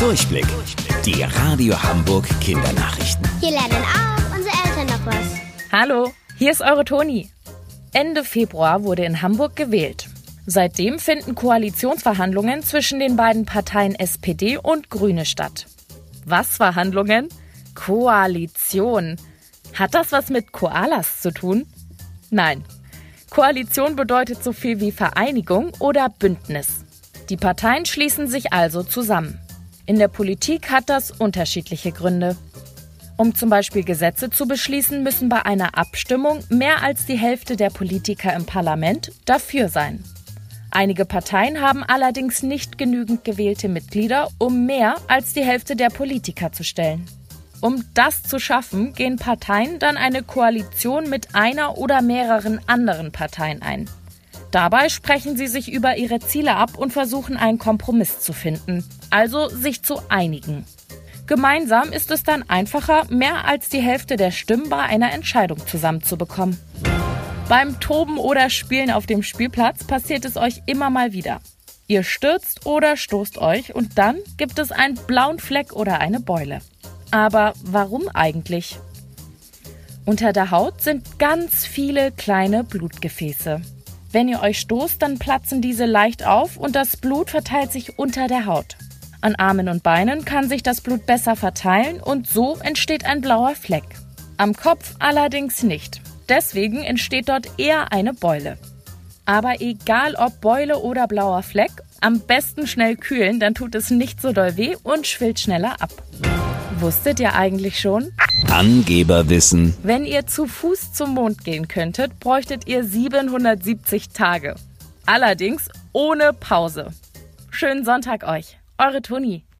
Durchblick. Die Radio Hamburg Kindernachrichten. Hier lernen auch unsere Eltern noch was. Hallo, hier ist eure Toni. Ende Februar wurde in Hamburg gewählt. Seitdem finden Koalitionsverhandlungen zwischen den beiden Parteien SPD und Grüne statt. Was Verhandlungen? Koalition. Hat das was mit Koalas zu tun? Nein. Koalition bedeutet so viel wie Vereinigung oder Bündnis. Die Parteien schließen sich also zusammen. In der Politik hat das unterschiedliche Gründe. Um zum Beispiel Gesetze zu beschließen, müssen bei einer Abstimmung mehr als die Hälfte der Politiker im Parlament dafür sein. Einige Parteien haben allerdings nicht genügend gewählte Mitglieder, um mehr als die Hälfte der Politiker zu stellen. Um das zu schaffen, gehen Parteien dann eine Koalition mit einer oder mehreren anderen Parteien ein. Dabei sprechen sie sich über ihre Ziele ab und versuchen einen Kompromiss zu finden, also sich zu einigen. Gemeinsam ist es dann einfacher, mehr als die Hälfte der Stimmen bei einer Entscheidung zusammenzubekommen. Beim Toben oder Spielen auf dem Spielplatz passiert es euch immer mal wieder. Ihr stürzt oder stoßt euch und dann gibt es einen blauen Fleck oder eine Beule. Aber warum eigentlich? Unter der Haut sind ganz viele kleine Blutgefäße. Wenn ihr euch stoßt, dann platzen diese leicht auf und das Blut verteilt sich unter der Haut. An Armen und Beinen kann sich das Blut besser verteilen und so entsteht ein blauer Fleck. Am Kopf allerdings nicht. Deswegen entsteht dort eher eine Beule. Aber egal ob Beule oder blauer Fleck, am besten schnell kühlen, dann tut es nicht so doll weh und schwillt schneller ab. Wusstet ihr eigentlich schon? Angeberwissen. Wenn ihr zu Fuß zum Mond gehen könntet, bräuchtet ihr 770 Tage. Allerdings ohne Pause. Schönen Sonntag euch. Eure Toni.